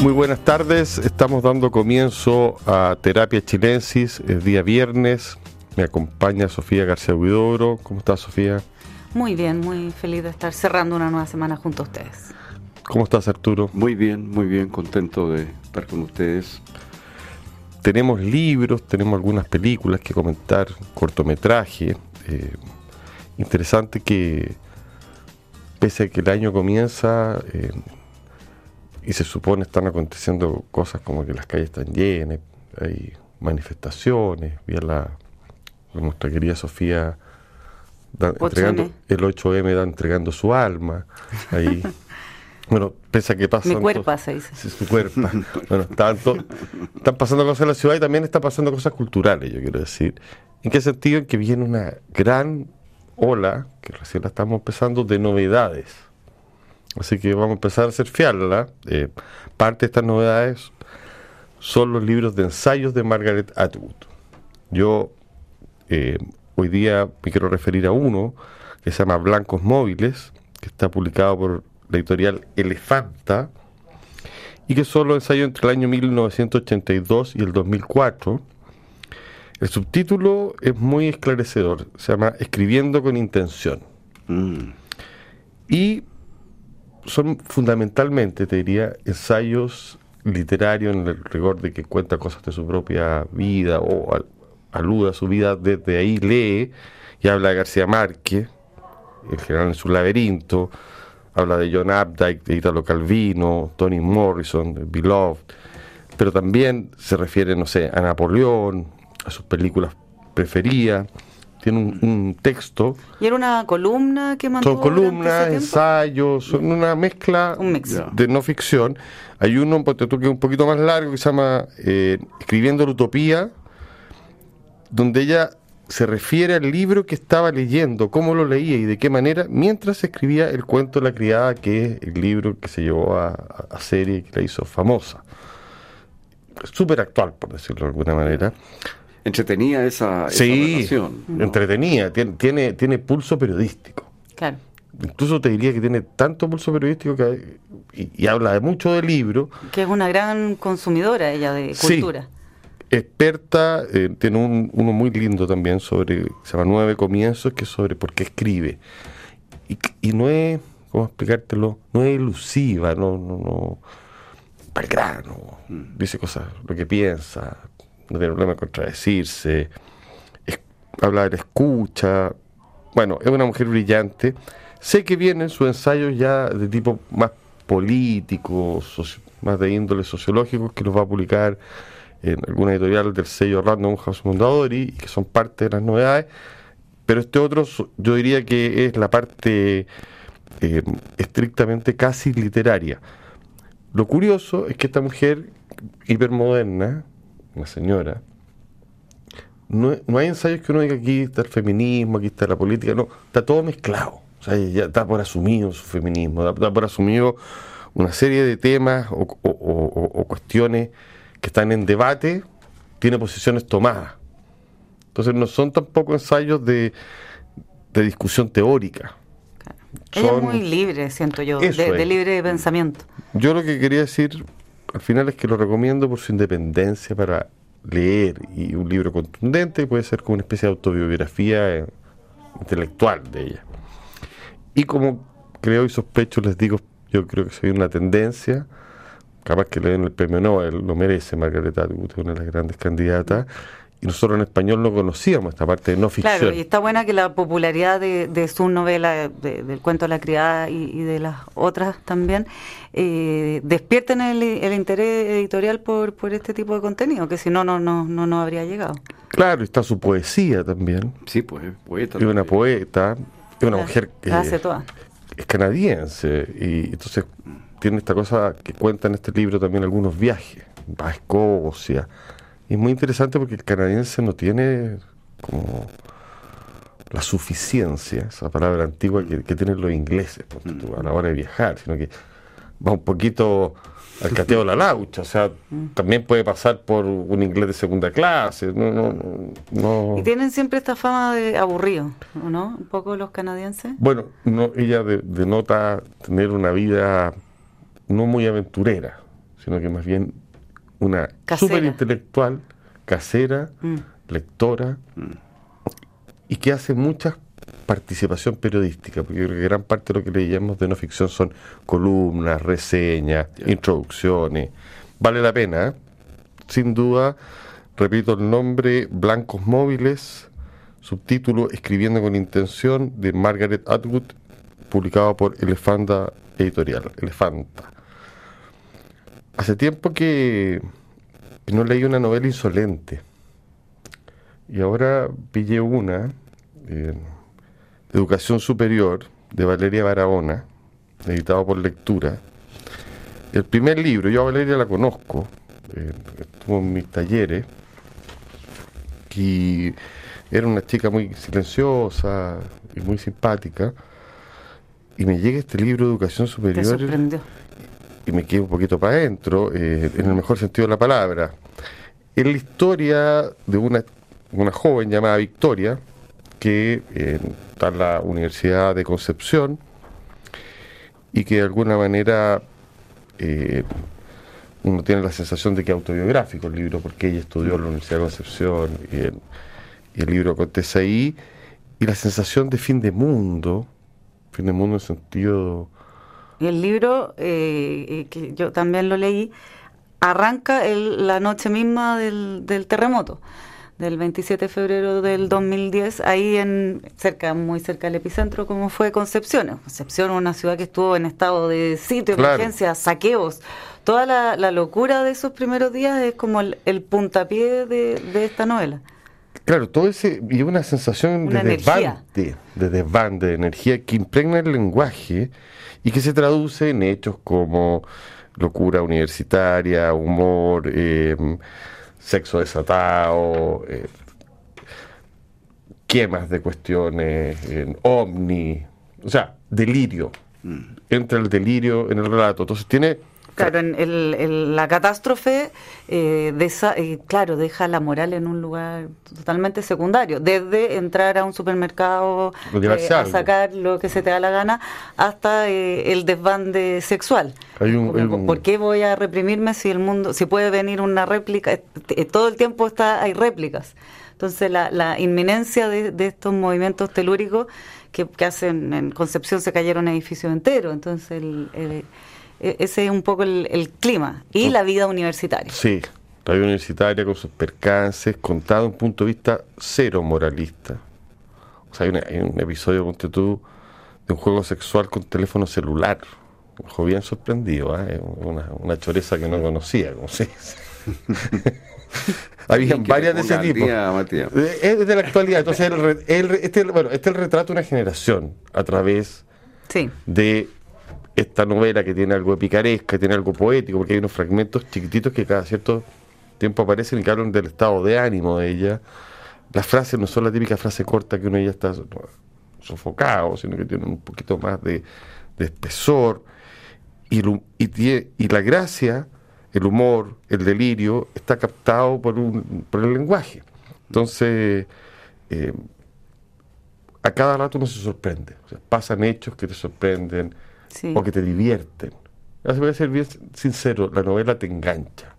Muy buenas tardes, estamos dando comienzo a Terapia Chilensis, es día viernes, me acompaña Sofía García Huidobro. ¿Cómo estás, Sofía? Muy bien, muy feliz de estar cerrando una nueva semana junto a ustedes. ¿Cómo estás, Arturo? Muy bien, muy bien, contento de estar con ustedes. Tenemos libros, tenemos algunas películas que comentar, cortometraje. Eh, interesante que, pese a que el año comienza, eh, y se supone están aconteciendo cosas como que las calles están llenas, hay manifestaciones, vi a la, nuestra querida Sofía entregando el 8M da entregando su alma ahí. Bueno pese a que pasa mi cuerpo se dice. su cuerpo. Bueno tanto, están pasando cosas en la ciudad y también están pasando cosas culturales yo quiero decir. En qué sentido en que viene una gran ola que recién la estamos empezando de novedades Así que vamos a empezar a hacer fiarla. Eh, parte de estas novedades son los libros de ensayos de Margaret Atwood. Yo eh, hoy día me quiero referir a uno que se llama Blancos Móviles, que está publicado por la editorial Elefanta y que son los ensayos entre el año 1982 y el 2004. El subtítulo es muy esclarecedor, se llama Escribiendo con intención. Mm. Y son fundamentalmente, te diría, ensayos literarios en el rigor de que cuenta cosas de su propia vida o aluda a su vida desde ahí, lee y habla de García Márquez, en general en su laberinto, habla de John Updike, de Italo Calvino, Tony Morrison, de Beloved, pero también se refiere, no sé, a Napoleón, a sus películas preferidas tiene un, texto. ¿Y era una columna que mandó? Son columnas, ensayos, son una mezcla de no ficción. Hay uno que es un poquito más largo que se llama eh, Escribiendo la Utopía, donde ella se refiere al libro que estaba leyendo, cómo lo leía y de qué manera, mientras escribía el cuento de la criada, que es el libro que se llevó a, a serie y que la hizo famosa. Súper actual, por decirlo de alguna manera entretenía esa, sí, entretenía, tiene, tiene, pulso periodístico. Claro. Incluso te diría que tiene tanto pulso periodístico que y, habla de mucho del libro. Que es una gran consumidora ella de cultura. experta, eh, tiene un, uno muy lindo también sobre, se llama Nueve Comienzos, que es sobre por qué escribe. Y, y no es, ¿cómo explicártelo? No es elusiva, no, no, no, al grano, mm. dice cosas, lo que piensa, no tiene problema en contradecirse, habla de la escucha. Bueno, es una mujer brillante. Sé que vienen sus ensayos ya de tipo más político, más de índole sociológico, que los va a publicar en alguna editorial del sello Random House Mondadori, y que son parte de las novedades. Pero este otro, yo diría que es la parte eh, estrictamente casi literaria. Lo curioso es que esta mujer hipermoderna, señora, no, no, hay ensayos que uno diga aquí está el feminismo, aquí está la política, no, está todo mezclado. O sea, ya está por asumido su feminismo, está, por asumido una serie de temas o, o, cuestiones que están en debate, tiene posiciones tomadas. Entonces no son tampoco ensayos de, de discusión teórica. Ella es muy libre, siento yo, de, de, libre pensamiento. Yo lo que quería decir al final es que lo recomiendo por su independencia para leer y un libro contundente puede ser como una especie de autobiografía eh, intelectual de ella. Y como creo y sospecho, les digo, yo creo que soy una tendencia, capaz que le den el premio Nobel, lo merece Margareta Atwood, una de las grandes candidatas, y nosotros en español no conocíamos esta parte de no ficción. Claro, y está buena que la popularidad de, su novela, del cuento de la criada y, de las otras también, eh, despierten el, interés editorial por, por este tipo de contenido, que si no, no, no, no, no habría llegado. Claro, está su poesía también. Sí, pues, poeta. Es una poeta, es una mujer que hace toda. es canadiense, y entonces tiene esta cosa que cuenta en este libro también algunos viajes, va a Escocia, y es muy interesante porque el canadiense no tiene como la suficiencia, esa palabra antigua que, tienen los ingleses a la hora de viajar, sino que va un poquito al cateo de la laucha, o sea, también puede pasar por un inglés de segunda clase, no, no, no. Y tienen siempre esta fama de aburrido, ¿no? Un poco los canadienses. Bueno, no, ella denota tener una vida no muy aventurera, sino que más bien una súper intelectual, casera, mm. lectora, mm. y que hace mucha participación periodística, porque gran parte de lo que leíamos de no ficción son columnas, reseñas, introducciones. Vale la pena, ¿eh? sin duda, repito el nombre, Blancos Móviles, subtítulo Escribiendo con Intención, de Margaret Atwood, publicado por Elefanta Editorial, Elefanta. Hace tiempo que no leí una novela insolente. Y ahora pillé una, eh, Educación Superior, de Valeria Barahona, editado por Lectura. El primer libro, yo a Valeria la conozco, eh, estuvo en mis talleres, y era una chica muy silenciosa y muy simpática. Y me llega este libro de Educación Superior y me quedo un poquito para adentro, eh, en el mejor sentido de la palabra. Es la historia de una, una joven llamada Victoria, que eh, está en la Universidad de Concepción y que de alguna manera eh, uno tiene la sensación de que es autobiográfico el libro, porque ella estudió en la Universidad de Concepción y el, libro acontece ahí, y la sensación de fin de mundo, fin de mundo en sentido el libro, eh, eh, que yo también lo leí, arranca la noche misma del, terremoto, del 27 de febrero del 2010, ahí en cerca, muy cerca del epicentro, como fue Concepción. Concepción, una ciudad que estuvo en estado de sitio, emergencia, saqueos. Toda la, locura de esos primeros días es como el, puntapié de, esta novela. Claro, todo ese y una sensación de desbande, de desbande, de energía que impregna el lenguaje y que se traduce en hechos como locura universitaria, humor, em, sexo desatado, eh, quemas de cuestiones, en ovni, o sea, delirio. Mm. Entra el delirio en el relato. Entonces tiene Claro, en el, la catástrofe, eh, eh, claro, deja la moral en un lugar totalmente secundario, desde entrar a un supermercado eh, a sacar lo que se te da la gana hasta el desbande sexual. ¿Por qué voy a reprimirme si el mundo, si puede venir una réplica? Todo el tiempo está hay réplicas. Entonces la, inminencia de, estos movimientos telúricos que, hacen en Concepción se cayeron edificios enteros. Entonces el e-, ese es un poco el, clima y la vida universitaria. Sí, la vida universitaria con sus percances, contado un punto de vista cero moralista. O sea, hay, un episodio, ponte tú, de un juego sexual con teléfono celular. Me bien sorprendido, ¿eh? una, una, choreza que no conocía, como se dice. Habían varias de ese tipo. Eh, es de la actualidad. Entonces, este, bueno, este es el retrato de una generación a través de esta novela que tiene algo de picaresca, tiene algo poético, porque hay unos fragmentos chiquititos que cada cierto tiempo aparecen y que hablan del estado de ánimo de ella. Las frases no son la típica frase corta que uno ya está sofocado, sino que tienen un poquito más de, espesor. Y, la gracia, el humor, el delirio, está captado por, un, por el lenguaje. Entonces, eh, a cada rato uno se sorprende. pasan hechos que te sorprenden o que te divierten. voy a ser bien sincero, la novela te engancha.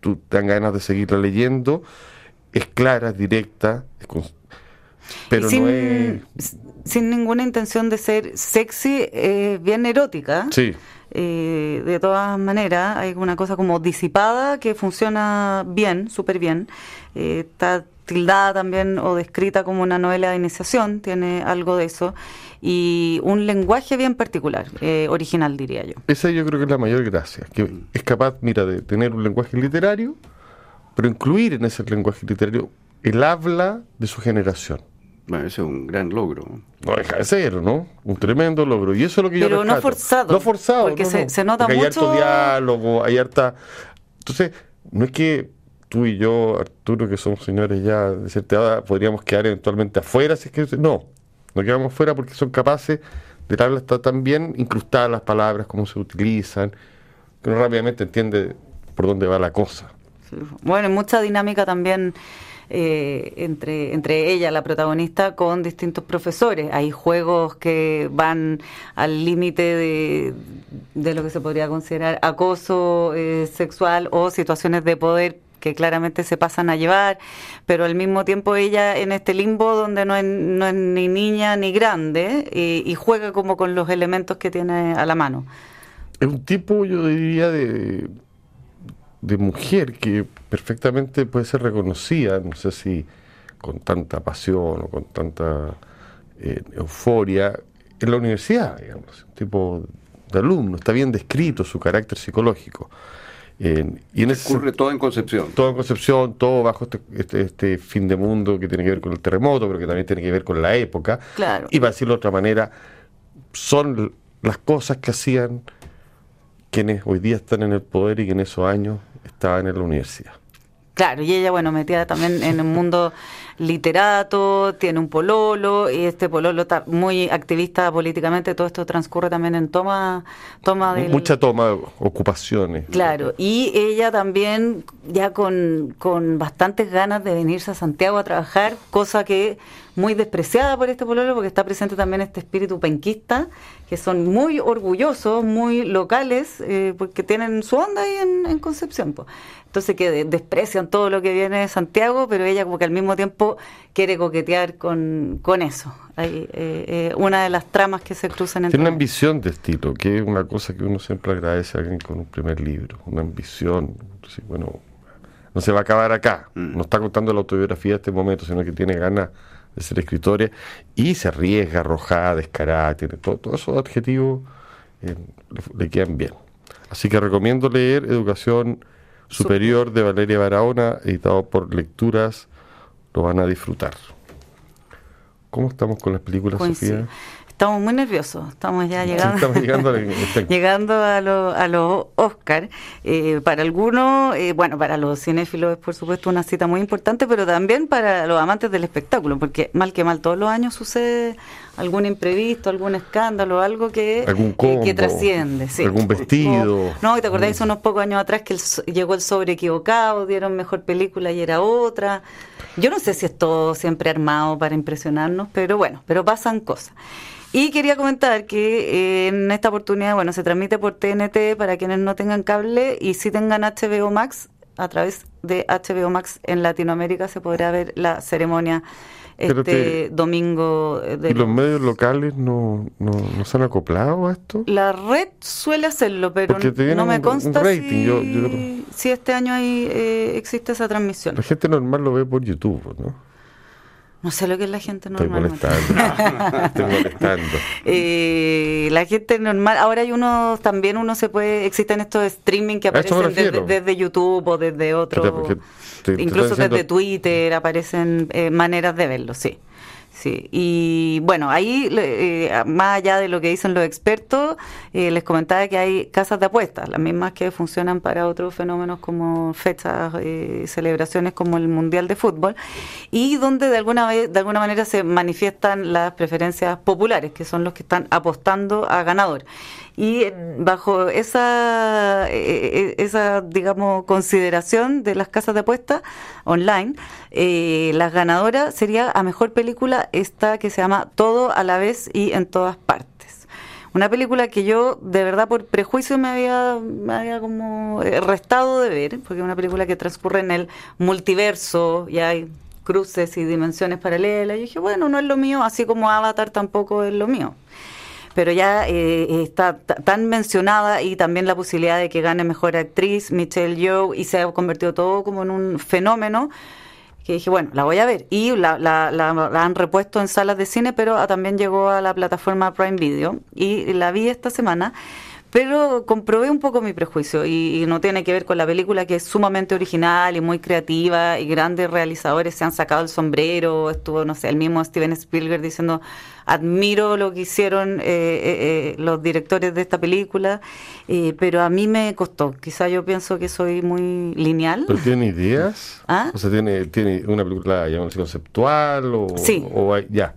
Tú te dan ganas de seguirla leyendo, es clara, es directa, pero sin, no es... Sin ninguna intención de ser sexy, es bien erótica. Sí. Eh, de todas maneras, hay una cosa como disipada que funciona bien, súper bien. Eh, está tildada también o descrita como una novela de iniciación, tiene algo de eso y un lenguaje bien particular, eh, original diría yo. Esa yo creo que es la mayor gracia, que es capaz, mira, de tener un lenguaje literario, pero incluir en ese lenguaje literario el habla de su generación. Bueno, ese es un gran logro. No deja de ser, ¿no? Un tremendo logro. Y eso es lo que yo Pero no forzado. No forzado. Porque se, nota mucho... Hay harto diálogo, hay harta... Entonces, no es que tú y yo, Arturo, que somos señores ya de cierta edad, podríamos quedar eventualmente afuera, si es que... No, no quedamos fuera porque son capaces de está tan bien incrustadas las palabras, cómo se utilizan, que uno rápidamente entiende por dónde va la cosa. Bueno, mucha dinámica también eh, entre, entre ella, la protagonista, con distintos profesores. Hay juegos que van al límite de, de, lo que se podría considerar acoso eh, sexual o situaciones de poder que claramente se pasan a llevar, pero al mismo tiempo ella en este limbo donde no es, ni niña ni grande y, y juega como con los elementos que tiene a la mano. Es un tipo, yo diría, de, de mujer que perfectamente puede ser reconocida, no sé si con tanta pasión o con tanta eh, euforia, en la universidad, digamos, un tipo de alumno, está bien descrito su carácter psicológico. Eh, y en ese, ocurre todo en Concepción. Todo en Concepción, todo bajo este, este, este, fin de mundo que tiene que ver con el terremoto, pero que también tiene que ver con la época. Claro. Y para decirlo de otra manera, son las cosas que hacían quienes hoy día están en el poder y que en esos años estaban en la universidad. Claro, y ella, bueno, metida también en el mundo literato, tiene un pololo, y este pololo está muy activista políticamente, todo esto transcurre también en toma, toma de... Mucha toma, ocupaciones. Claro, y ella también ya con, con bastantes ganas de venirse a Santiago a trabajar, cosa que muy despreciada por este pololo porque está presente también este espíritu penquista, que son muy orgullosos, muy locales, eh, porque tienen su onda ahí en, en Concepción. Pues. Entonces que de, desprecian todo lo que viene de Santiago, pero ella como que al mismo tiempo quiere coquetear con, con eso. Hay, eh, eh, una de las tramas que se cruzan entre... Tiene una ambición de estilo, que es una cosa que uno siempre agradece a alguien con un primer libro, una ambición. Entonces, bueno, no se va a acabar acá, no está contando la autobiografía de este momento, sino que tiene ganas de ser escritora y se arriesga, arrojada, descarada, tiene todo, todos esos adjetivos eh, le, le, quedan bien. Así que recomiendo leer Educación Superior de Valeria Barahona, editado por Lecturas, lo van a disfrutar. ¿Cómo estamos con las películas, Coincido. Sofía? Estamos muy nerviosos, estamos ya llegando, estamos llegando, a, llegando a los a lo Oscar. Eh, para algunos, eh, bueno, para los cinéfilos es por supuesto una cita muy importante, pero también para los amantes del espectáculo, porque mal que mal todos los años sucede algún imprevisto, algún escándalo, algo que, ¿Algún combo, eh, que trasciende. Sí. Algún vestido. No, ¿te acordáis unos pocos años atrás que el, llegó el sobre equivocado, dieron mejor película y era otra? Yo no sé si es todo siempre armado para impresionarnos, pero bueno, pero pasan cosas. Y quería comentar que eh, en esta oportunidad, bueno, se transmite por TNT para quienes no tengan cable y si tengan HBO Max, a través de HBO Max en Latinoamérica se podrá ver la ceremonia este te, domingo. De ¿Y los medios locales no, no, no, se han acoplado a esto? La red suele hacerlo, pero no me consta un rating. Si, yo, yo... si, este año hay, eh, existe esa transmisión. La gente normal lo ve por YouTube, ¿no? No sé lo que es la gente normal. Estoy molestando. Estoy molestando. Eh, la gente normal. Ahora hay unos, también uno se puede, existen estos streaming que aparecen desde, desde, YouTube o desde otro. Te, incluso desde. Twitter aparecen eh, maneras de verlo, sí. Sí, y bueno, ahí, eh, más allá de lo que dicen los expertos, eh, les comentaba que hay casas de apuestas, las mismas que funcionan para otros fenómenos como fechas, eh, celebraciones como el Mundial de Fútbol, y donde de alguna, de alguna manera se manifiestan las preferencias populares, que son los que están apostando a ganador. Y bajo esa, esa digamos, consideración de las casas de apuestas online, eh, las ganadoras sería a mejor película esta que se llama Todo a la vez y en todas partes. Una película que yo, de verdad, por prejuicio me había, me había como restado de ver, porque es una película que transcurre en el multiverso y hay cruces y dimensiones paralelas. Y dije, bueno, no es lo mío, así como Avatar tampoco es lo mío pero ya eh, está tan mencionada y también la posibilidad de que gane mejor actriz Michelle Yeoh y se ha convertido todo como en un fenómeno que dije, bueno, la voy a ver. Y la, la, la, la, han repuesto en salas de cine, pero también llegó a la plataforma Prime Video y la vi esta semana. Pero comprobé un poco mi prejuicio y, y, no tiene que ver con la película que es sumamente original y muy creativa y grandes realizadores se han sacado el sombrero. Estuvo, no sé, el mismo Steven Spielberg diciendo, admiro lo que hicieron eh, eh, los directores de esta película, eh, pero a mí me costó. Quizá yo pienso que soy muy lineal. ¿Pero tiene ideas? ¿Ah? O sea, ¿tiene, tiene una película, llamamos conceptual o, sí. o ya?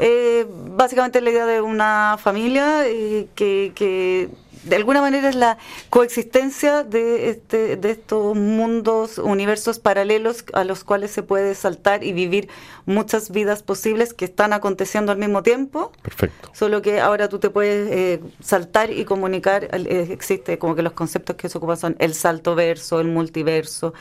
Eh, básicamente la idea de una familia eh, que, que, de alguna manera es la coexistencia de, este, de estos mundos, universos paralelos a los cuales se puede saltar y vivir muchas vidas posibles que están aconteciendo al mismo tiempo. Perfecto. Solo que ahora tú te puedes eh, saltar y comunicar, eh, existe como que los conceptos que se ocupan son el salto verso, el multiverso.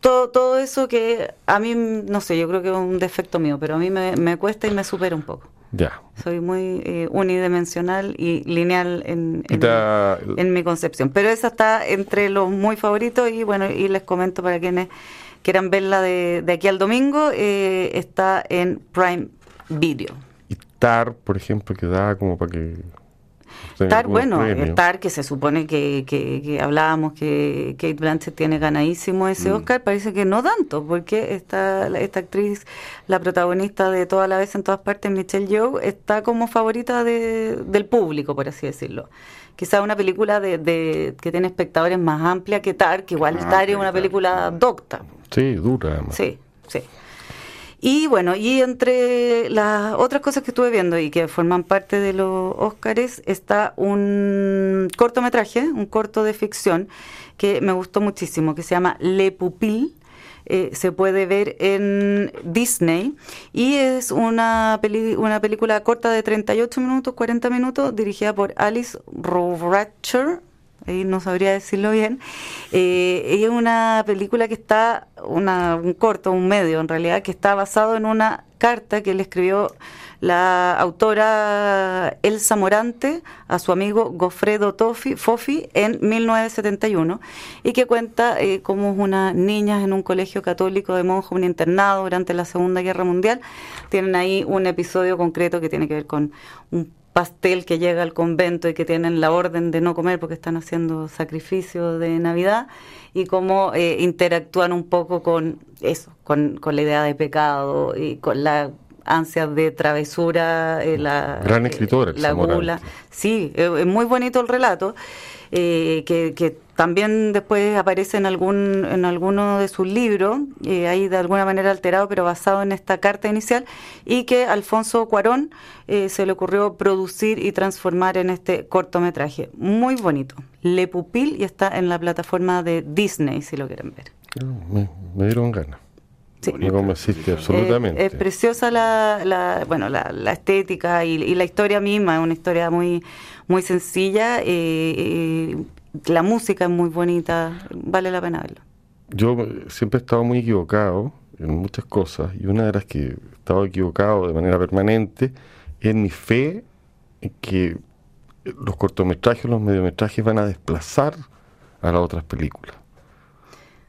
Todo, todo eso que a mí, no sé, yo creo que es un defecto mío, pero a mí me, me cuesta y me supera un poco. Ya. Soy muy eh, unidimensional y lineal en, en, mi concepción. Pero esa está entre los muy favoritos y bueno, y les comento para quienes quieran verla de, de aquí al domingo, eh, está en Prime Video. Y TAR, por ejemplo, que da como para que Tar, bueno, Tar, que se supone que, que, hablábamos que Kate Blanchett tiene ganadísimo ese mm. Oscar, parece que no tanto, porque esta, esta actriz, la protagonista de Toda la vez en todas partes, Michelle Yeoh, está como favorita de, del público, por así decirlo. Quizá una película de, de, que tiene espectadores más amplia que Tar, que igual ah, Tar es una película docta. Sí, dura además. Sí, sí. Y bueno, y entre las otras cosas que estuve viendo y que forman parte de los Óscares está un cortometraje, un corto de ficción que me gustó muchísimo, que se llama Le Pupil. Eh, se puede ver en Disney y es una, una película corta de 38 minutos, 40 minutos, dirigida por Alice Rohrwacher, ahí no sabría decirlo bien. Eh, es una película que está, una, un corto, un medio en realidad, que está basado en una carta que le escribió la autora Elsa Morante a su amigo Gofredo Tofi, Fofi en 1971 y que cuenta eh, cómo una niña en un colegio católico de monjas, un internado durante la Segunda Guerra Mundial. Tienen ahí un episodio concreto que tiene que ver con un pastel que llega al convento y que tienen la orden de no comer porque están haciendo sacrificio de Navidad y cómo eh, interactúan un poco con eso, con, con, la idea de pecado y con la ansia de travesura, eh, la gran escritora, la gula. Sí, es muy bonito el relato eh, que, que también después aparece en algún en alguno de sus libros, eh, ahí de alguna manera alterado, pero basado en esta carta inicial, y que Alfonso Cuarón eh, se le ocurrió producir y transformar en este cortometraje. Muy bonito. Le Pupil y está en la plataforma de Disney, si lo quieren ver. Ah, me, dieron ganas. Sí. Me convenciste absolutamente. es preciosa la, la bueno, la, estética y, la historia misma, es una historia muy, muy sencilla. Eh, la música es muy bonita, vale la pena verlo. Yo siempre he estado muy equivocado en muchas cosas y una de las que he estado equivocado de manera permanente es mi fe en que los cortometrajes, los mediometrajes van a desplazar a las otras películas.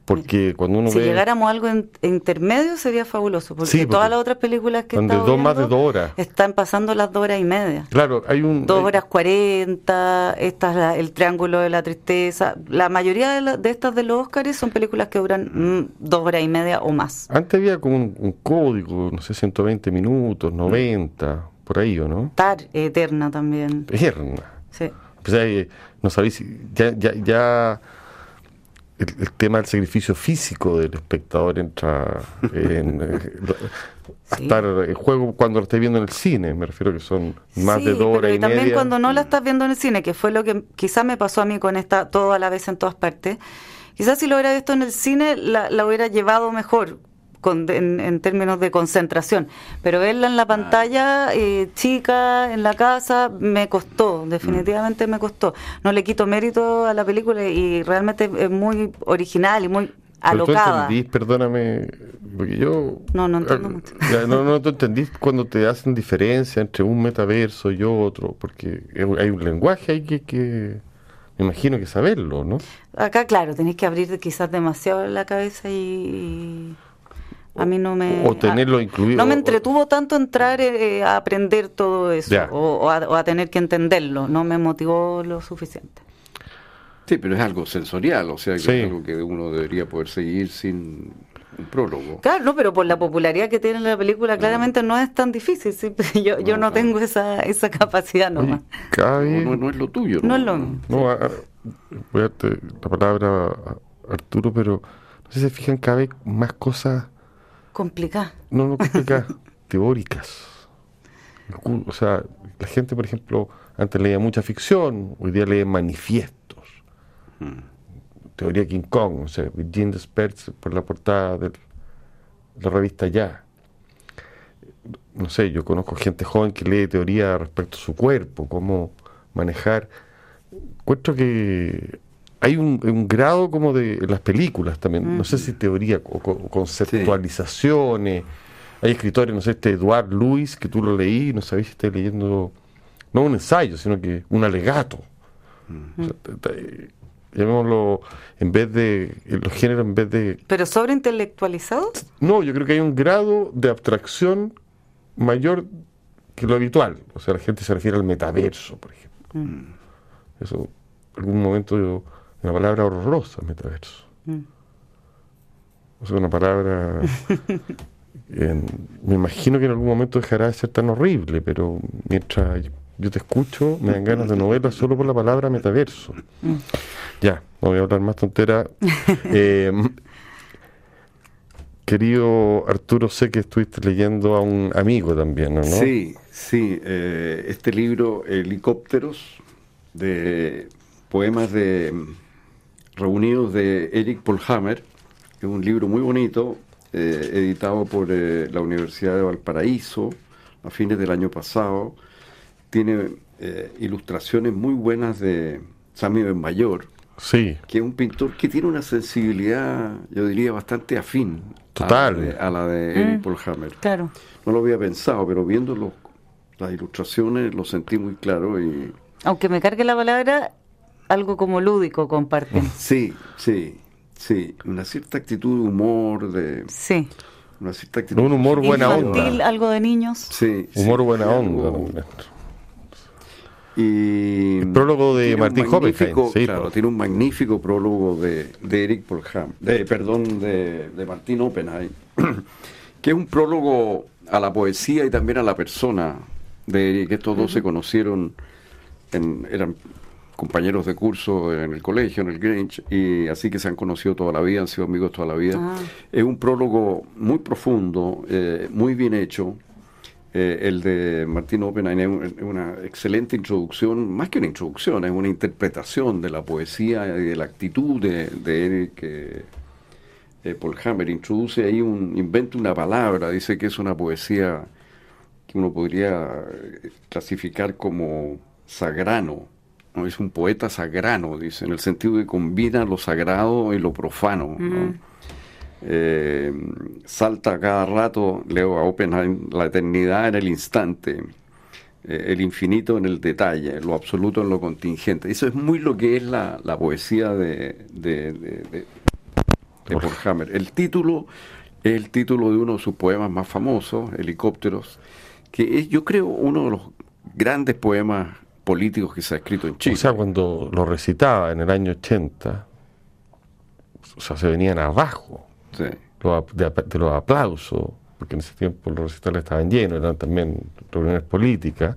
Porque cuando uno si llegáramos a algo en, intermedio sería fabuloso, porque, todas las otras películas que están dos más de dos horas. están pasando las dos horas y media. Claro, hay un... Dos horas cuarenta, esta el Triángulo de la Tristeza. La mayoría de, estas de los Óscares son películas que duran mm, dos horas y media o más. Antes había como un, código, no sé, 120 minutos, 90, por ahí, ¿o no? Tar, eterna también. Eterna. Sí. Pues, no sabéis, ya... ya, ya el, tema del sacrificio físico del espectador entra en, eh, a estar en juego cuando lo estés viendo en el cine, me refiero que son más de dos horas y, y también cuando no la estás viendo en el cine, que fue lo que quizás me pasó a mí con esta todo a la vez en todas partes. Quizás si lo hubiera visto en el cine la, la hubiera llevado mejor, en, términos de concentración. Pero verla en la pantalla, eh, chica, en la casa, me costó, definitivamente me costó. No le quito mérito a la película y realmente es muy original y muy alocada. Pero perdóname, porque yo... No, no entiendo mucho. no, no te entendís cuando te hacen diferencia entre un metaverso y otro, porque hay un lenguaje ahí que... que me imagino que saberlo, ¿no? Acá, claro, tenéis que abrir quizás demasiado la cabeza y a mí no me... O tenerlo incluido. No me entretuvo tanto entrar eh, a aprender todo eso o, a, tener que entenderlo, no me motivó lo suficiente. Sí, pero es algo sensorial, o sea, que es algo que uno debería poder seguir sin un prólogo. Claro, no, pero por la popularidad que tiene la película, claramente no, es tan difícil. Yo, yo no, tengo esa, esa capacidad nomás. no, no, es lo tuyo. No, es lo mío. No, voy a darte la palabra Arturo, pero no sé si se fijan, cada vez más cosas Complicadas. No, no complicadas, teóricas. O sea, la gente, por ejemplo, Antes leía mucha ficción, hoy día lee manifiestos. Teoría King Kong, o sea, Virgin Desperts por la portada de la revista Ya. No sé, yo conozco gente joven que lee teoría respecto a su cuerpo, cómo manejar. Encuentro que hay un, grado como de en las películas también, no sé si teoría o, conceptualizaciones. Hay escritores, no sé, este Eduard Luis, que tú lo leí, no sabéis si estás leyendo, no un ensayo, sino que un alegato. llamémoslo, en vez de, los géneros en vez de... ¿Pero sobre intelectualizado? No, yo creo que hay un grado de abstracción mayor que lo habitual. O sea, la gente se refiere al metaverso, por ejemplo. Mm. Eso, en algún momento yo una palabra horrorosa, metaverso. Mm. Es una palabra. me imagino que en algún momento dejará de ser tan horrible, pero mientras yo te escucho, me dan ganas de novela solo por la palabra metaverso. Mm. Ya, no voy a hablar más tontera. Eh, querido Arturo, sé que estuviste leyendo a un amigo también, ¿no? Sí, sí. Eh, este libro, Helicópteros, de poemas de reunidos de Eric Polhammer, que es un libro muy bonito, eh, editado por eh, la Universidad de Valparaíso a fines del año pasado. Tiene eh, ilustraciones muy buenas de Sammy Mayor, sí. que es un pintor que tiene una sensibilidad, yo diría, bastante afín Total. A, la de, mm, Eric Polhammer. Claro. No lo había pensado, pero viendo las ilustraciones lo sentí muy claro y... Aunque me cargue la palabra, algo como lúdico comparten. Sí, sí, sí. Una cierta actitud de humor, de... Sí. Una cierta actitud... Un humor buena onda. algo de niños. Sí. Humor buena onda. Y el prólogo de Martín Hoppenheim. Sí, claro, tiene un magnífico prólogo de, de Eric Polham, de, perdón, de, de Martín Oppenheim, que es un prólogo a la poesía y también a la persona de Eric. Estos dos se conocieron, en, eran compañeros de curso en el colegio, en el Grange, y así que se han conocido toda la vida, han sido amigos toda la vida. Ah. Es un prólogo muy profundo, eh, muy bien hecho. Eh, el de Martín Oppenheim es una excelente introducción, más que una introducción, es una interpretación de la poesía y de la actitud de, de Eric eh, Paul Hammer. Introduce ahí un, inventa una palabra, dice que es una poesía que uno podría clasificar como sagrano es un poeta sagrano, dice, en el sentido de que combina lo sagrado y lo profano. Eh, salta cada rato, leo a Oppenheim, la eternidad en el instante, eh, el infinito en el detalle, lo absoluto en lo contingente. Eso es muy lo que es la, poesía de, de, de, El título es el título de uno de sus poemas más famosos, Helicópteros, que es, yo creo, uno de los grandes poemas políticos que se ha escrito en Chile. O sea, cuando lo recitaba en el año 80, o sea, se venían abajo de, los aplausos, porque en ese tiempo los recitales estaban llenos, eran también reuniones políticas,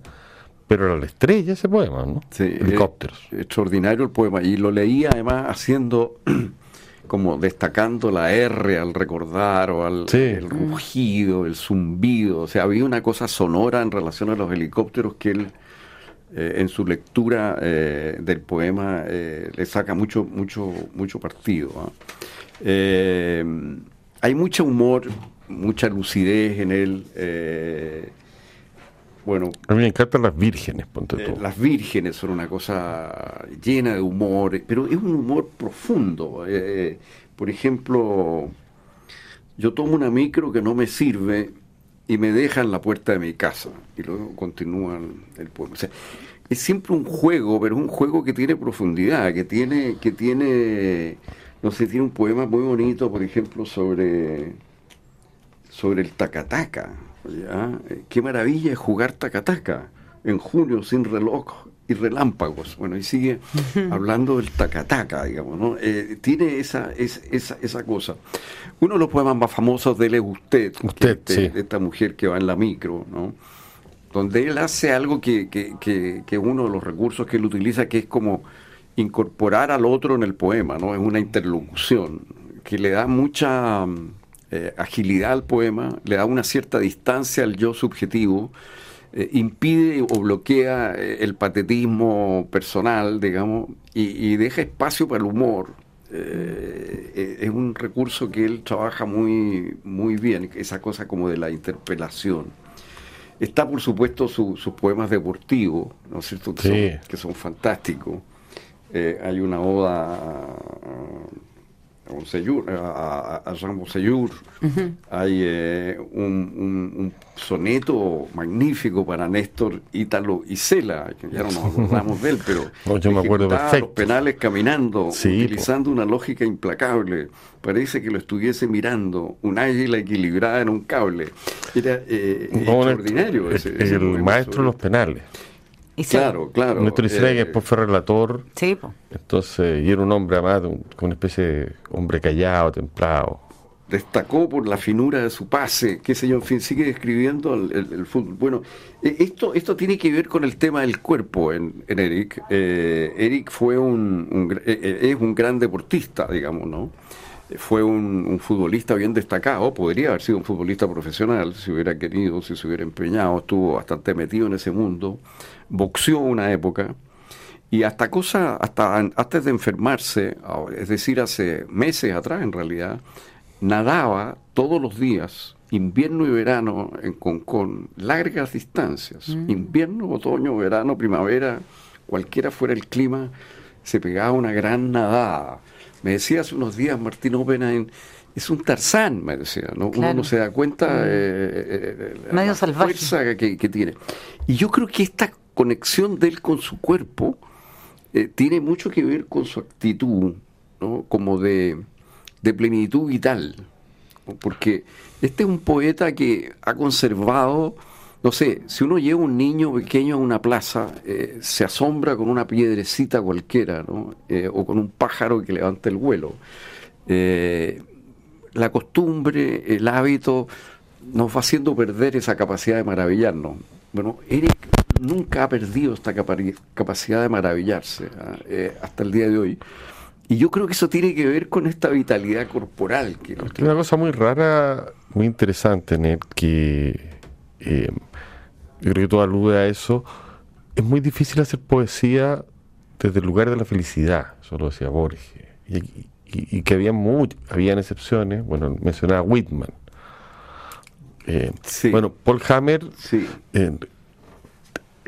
pero era la estrella ese poema, ¿no? Sí, Helicópteros. extraordinario el poema, y lo leía además haciendo como destacando la R al recordar o al el rugido, el zumbido, o sea, había una cosa sonora en relación a los helicópteros que él eh, en su lectura eh, del poema eh, le saca mucho, mucho, mucho partido. ¿ah? hay mucho humor, mucha lucidez en él. bueno, a mí me encantan las vírgenes, ponte Las vírgenes son una cosa llena de humor, pero es un humor profundo. por ejemplo, yo tomo una micro que no me sirve y me dejan la puerta de mi casa. Y luego continúan el poema. O sea, es siempre un juego, pero un juego que tiene profundidad, que tiene, que tiene, no sé, tiene un poema muy bonito, por ejemplo, sobre, sobre el tacataca. Qué maravilla es jugar tacataca en junio sin reloj y relámpagos. Bueno, y sigue hablando del tacataca, digamos, ¿no? Eh, tiene esa, esa, esa cosa. Uno de los poemas más famosos de él es Usted, Usted de esta mujer que va en la micro, ¿no? Donde él hace algo que, que, que, que uno de los recursos que él utiliza, que es como incorporar al otro en el poema, ¿no? Es una interlocución que le da mucha eh, agilidad al poema, le da una cierta distancia al yo subjetivo eh, impide o bloquea eh, el patetismo personal, digamos, y, deja espacio para el humor. Eh, es un recurso que él trabaja muy, muy bien, esa cosa como de la interpelación. Está, por supuesto, sus poemas deportivos, ¿no es cierto? Que, son, que son fantásticos. hay una oda a, a, Jean Hay eh, un, soneto magnífico para Néstor Ítalo y Cela, que ya no nos acordamos de él, pero yo me acuerdo perfecto. los penales caminando, utilizando una lógica implacable. Parece que lo estuviese mirando un águila equilibrada en un cable. Era eh, extraordinario. ese, el maestro de los penales claro, claro. Nuestro historia que después fue relator. Sí, Entonces, y era un hombre amado, con una especie de hombre callado, templado. Destacó por la finura de su pase, qué sé yo, en fin, sigue describiendo el, fútbol. Bueno, e, esto, esto tiene que ver con el tema del cuerpo en, Eric. Eh, Eric fue un, eh, eh, es un gran deportista, digamos, ¿no? fue un, futbolista bien destacado, podría haber sido un futbolista profesional si hubiera querido, si se hubiera empeñado, estuvo bastante metido en ese mundo, boxeó una época y hasta cosa, hasta antes de enfermarse, es decir, hace meses atrás en realidad, nadaba todos los días, invierno y verano en Concón, largas distancias, mm. invierno, otoño, verano, primavera, cualquiera fuera el clima, se pegaba una gran nadada me decía hace unos días Martín Oppenheim, es un Tarzán, me decía, ¿no? uno no se da cuenta mm. eh, eh, eh, la fuerza que, tiene. Y yo creo que esta conexión de él con su cuerpo tiene mucho que ver con su actitud, ¿no? como de, de plenitud vital, porque este es un poeta que ha conservado no sé, si uno lleva un niño pequeño a una plaza, eh, se asombra con una piedrecita cualquiera, ¿no? Eh, o con un pájaro que levanta el vuelo. Eh, la costumbre, el hábito, nos va haciendo perder esa capacidad de maravillarnos. Bueno, Eric nunca ha perdido esta capacidad de maravillarse ¿ah? hasta el día de hoy. Y yo creo que eso tiene que ver con esta vitalidad corporal. Que Una cosa muy rara, muy interesante en él, que yo creo que todo alude a eso, es muy difícil hacer poesía desde el lugar de la felicidad, eso lo decía Borges, y, que había habían excepciones, bueno, mencionaba Whitman. Eh, bueno, Paul Hammer eh,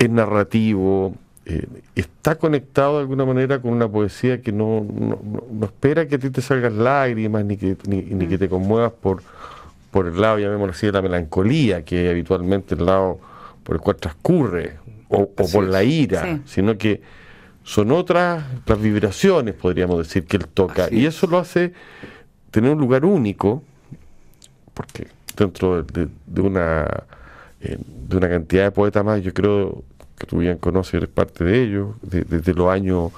es narrativo, eh, está conectado de alguna manera con una poesía que no, no, espera que a ti te salgan lágrimas ni que, ni, ni que te conmuevas por, por el lado, llamémoslo así, de la melancolía, que habitualmente el lado por el cual transcurre, o, por la ira, sino que son otras las vibraciones, podríamos decir, que él toca. y eso lo hace tener un lugar único, porque dentro de, una eh, de una cantidad de poetas más, yo creo que tú bien conoces, eres parte de ellos, desde los años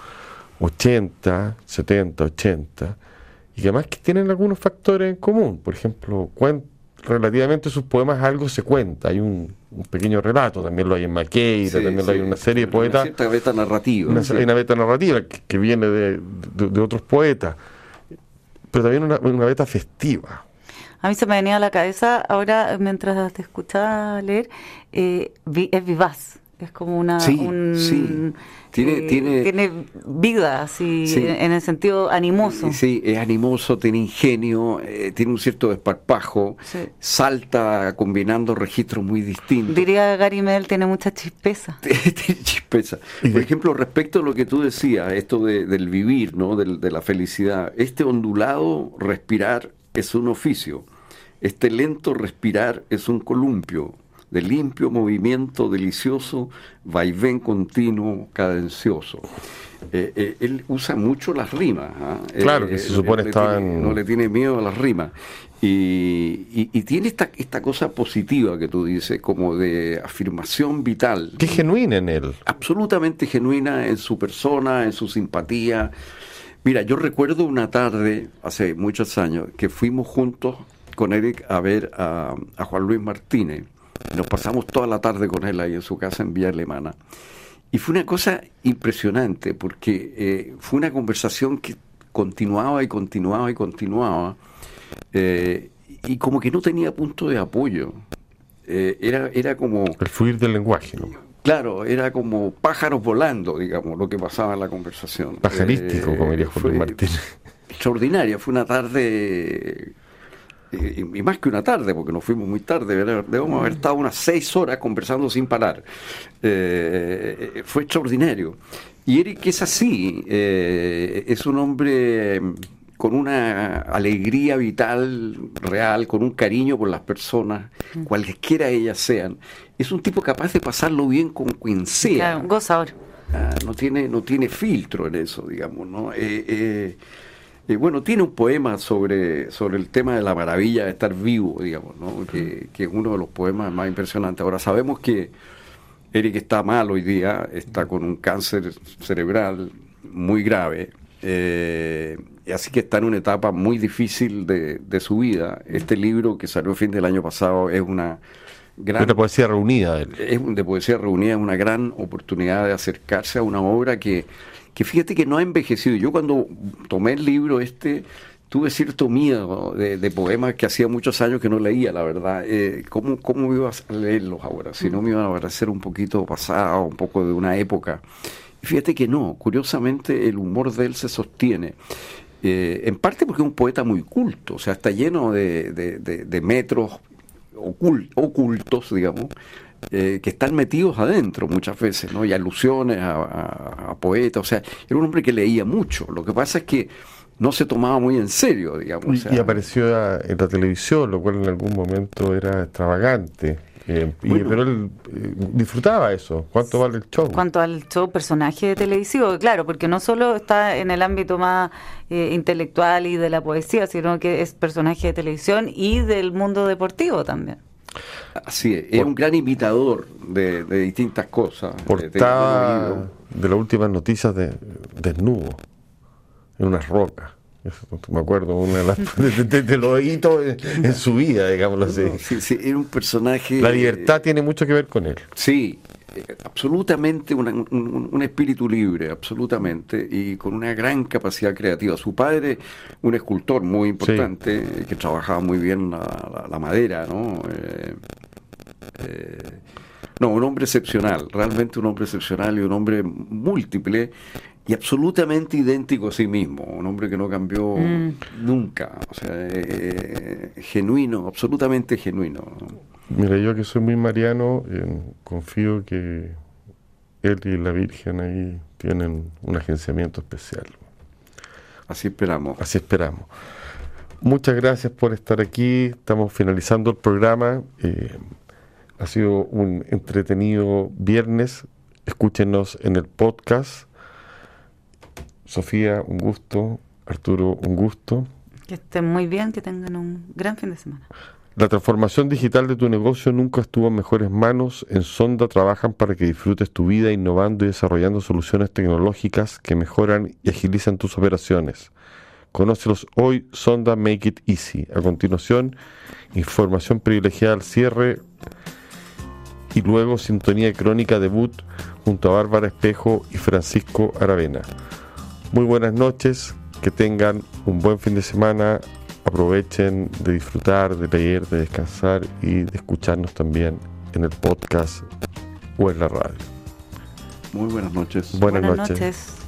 80, 70, 80, y que además que tienen algunos factores en común. Por ejemplo, relativamente sus poemas algo se cuenta, hay un, pequeño relato, también lo hay en Maqueira, también lo hay en una serie de poetas. Una cierta beta narrativa. Una, Hay una beta narrativa que, viene de, otros poetas, pero también una, una beta festiva. A mí se me venía a la cabeza, ahora mientras te escuchaba leer, eh, es vivaz, es como una... Sí, sí tiene, tiene, tiene vida, así, en el sentido animoso. Sí, es animoso, tiene ingenio, eh, tiene un cierto desparpajo, salta combinando registros muy distintos. Diría Gary Medel, tiene mucha chispeza. tiene chispeza. Por ejemplo, respecto a lo que tú decías, esto del vivir, ¿no? de la felicidad, este ondulado respirar es un oficio, este lento respirar es un columpio, de limpio movimiento delicioso, vaivén continuo, cadencioso. Eh, eh, él usa mucho las rimas. ¿ah? Claro, que se supone estaba No le tiene miedo a las rimas. Y, tiene esta, esta cosa positiva que tú dices, como de afirmación vital. Que genuina en él. Absolutamente genuina en su persona, en su simpatía. Mira, yo recuerdo una tarde, hace muchos años, que fuimos juntos con Eric a ver a, a Juan Luis Martínez nos pasamos toda la tarde con él ahí en su casa en Villa Alemana. Y fue una cosa impresionante porque eh, fue una conversación que continuaba y continuaba y continuaba eh, y como que no tenía punto de apoyo. eh, era, era como... El fluir del lenguaje, ¿no? Claro, era como pájaros volando, digamos, lo que pasaba en la conversación. Pajarístico, como diría Jorge Martín. Extraordinaria, fue una tarde y, más que una tarde, porque nos fuimos muy tarde, debemos haber estado unas seis horas conversando sin parar. Eh, fue extraordinario. Y Eric es así, eh, es un hombre con una alegría vital real, con un cariño por las personas, cualesquiera ellas sean. Es un tipo capaz de pasarlo bien con quien sea. Claro, gozador. Ah, no, tiene, no tiene filtro en eso, digamos, ¿no? Eh, y bueno, tiene un poema sobre, sobre el tema de la maravilla de estar vivo, digamos, ¿no? que, es uno de los poemas más impresionantes. Ahora, sabemos que Eric está mal hoy día, está con un cáncer cerebral muy grave, eh, así que está en una etapa muy difícil de, de su vida. Este libro que salió a fin del año pasado es una gran... De poesía reunida. Es de poesía reunida, es una gran oportunidad de acercarse a una obra que que fíjate que no ha envejecido. Yo cuando tomé el libro este tuve cierto miedo de, poemas que hacía muchos años que no leía, la verdad. Eh, ¿cómo, ¿Cómo iba a leerlos ahora? Si no me iban a parecer un poquito pasado, un poco de una época. Fíjate que no, curiosamente el humor de él se sostiene. Eh, en parte porque es un poeta muy culto, o sea, está lleno de, de metros ocultos, digamos, eh, que están metidos adentro muchas veces, ¿no? Y alusiones a, poetas, o sea, era un hombre que leía mucho. Lo que pasa es que no se tomaba muy en serio, digamos. y, apareció en la televisión, lo cual en algún momento era extravagante. Eh, pero él eh, disfrutaba eso. ¿Cuánto vale el show? ¿Cuánto al show personaje televisivo? Claro, porque no solo está en el ámbito más intelectual y de la poesía, sino que es personaje de televisión y del mundo deportivo también. Así es, es un gran imitador de, distintas cosas. Portada de, las últimas noticias de desnudo en unas rocas. me acuerdo, una de, las, de, los hitos en, su vida, digámoslo así. Sí, sí, era un personaje. La libertad tiene mucho que ver con él. Sí, absolutamente un, espíritu libre, absolutamente, y con una gran capacidad creativa. Su padre, un escultor muy importante, que trabajaba muy bien la, madera, ¿no? Eh, eh, no, un hombre excepcional, realmente un hombre excepcional y un hombre múltiple y absolutamente idéntico a sí mismo, un hombre que no cambió mm. nunca, o sea, eh, genuino, absolutamente genuino. Mira, yo que soy muy mariano, eh, confío que él y la Virgen ahí tienen un agenciamiento especial. Así esperamos. Así esperamos. Muchas gracias por estar aquí. Estamos finalizando el programa. Eh, ha sido un entretenido viernes. Escúchenos en el podcast. Sofía, un gusto. Arturo, un gusto. Que estén muy bien, que tengan un gran fin de semana. La transformación digital de tu negocio nunca estuvo en mejores manos. En Sonda trabajan para que disfrutes tu vida innovando y desarrollando soluciones tecnológicas que mejoran y agilizan tus operaciones. Conócelos hoy, Sonda Make It Easy. A continuación, información privilegiada al cierre y luego sintonía crónica debut junto a Bárbara Espejo y Francisco Aravena. Muy buenas noches, que tengan un buen fin de semana aprovechen de disfrutar, de leer, de descansar y de escucharnos también en el podcast o en la radio. Muy buenas noches. Buenas, noches.